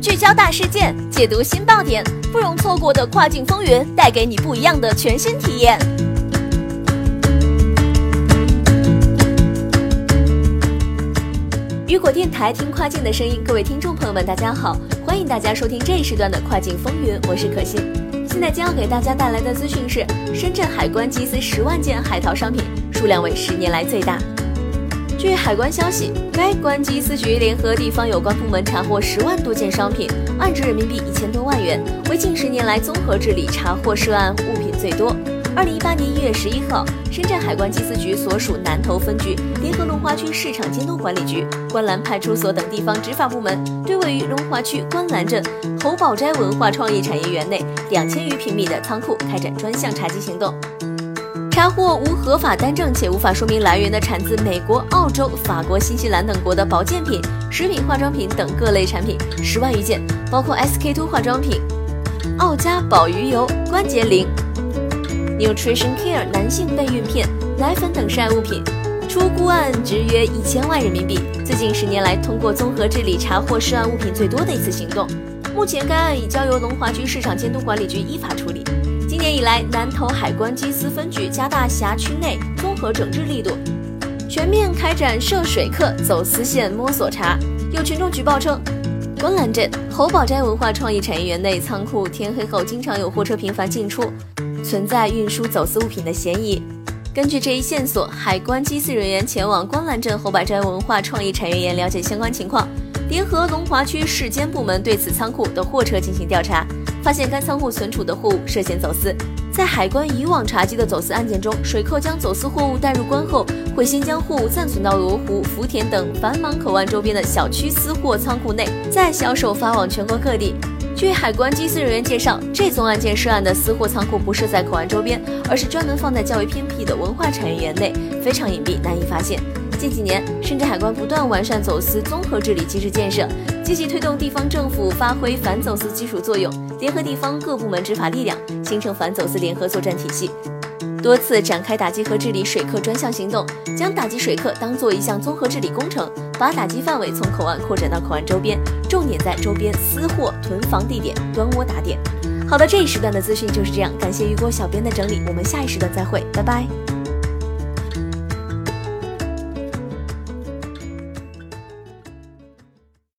聚焦大事件，解读新爆点，不容错过的跨境风云，带给你不一样的全新体验。雨果电台听跨境的声音，各位听众朋友们，大家好，欢迎大家收听这一时段的跨境风云，我是可心。现在将要给大家带来的资讯是：深圳海关缉私十万件海淘商品，数量为十年来最大。据海关消息，该关缉私局联合地方有关部门查获十万多件商品，案值人民币一千多万元，为近十年来综合治理查获涉案物品最多。二零一八年一月十一号，深圳海关缉私局所属南头分局联合龙华区市场监督管理局、观澜派出所等地方执法部门，对位于龙华区观澜镇侯宝斋文化创意产业园内两千余平米的仓库开展专项查缉行动。查获无合法单证且无法说明来源的产自美国、澳洲、法国、新西兰等国的保健品、食品、化妆品等各类产品十万余件，包括 SK two 化妆品、奥佳宝鱼油、关节灵、Nutrition Care 男性备孕片、奶粉等涉案物品，出估案值约一千万人民币。最近十年来，通过综合治理查获涉案物品最多的一次行动。目前该案已交由龙华区市场监督管理局依法处理。来，南头海关缉私分局加大辖区内综合整治力度，全面开展涉水客走私线摸索查。有群众举报称，观澜镇侯宝斋文化创意产业园内仓库天黑后经常有货车频繁进出，存在运输走私物品的嫌疑。根据这一线索，海关缉私人员前往观澜镇侯宝斋文化创意产业园了解相关情况，联合龙华区市监部门对此仓库的货车进行调查。发现该仓库存储的货物涉嫌走私。在海关以往查缉的走私案件中，水客将走私货物带入关后，会先将货物暂存到罗湖、福田等繁忙口岸周边的小区私货仓库内，再销售发往全国各地。据海关缉私人员介绍，这宗案件涉案的私货仓库不设在口岸周边，而是专门放在较为偏僻的文化产业园内，非常隐蔽，难以发现。近几年，深圳海关不断完善走私综合治理机制建设，积极推动地方政府发挥反走私基础作用，联合地方各部门执法力量，形成反走私联合作战体系，多次展开打击和治理水客专项行动，将打击水客当做一项综合治理工程，把打击范围从口岸扩展到口岸周边，重点在周边私货囤房地点端窝打点。好的，这一时段的资讯就是这样，感谢雨果小编的整理，我们下一时段再会，拜拜。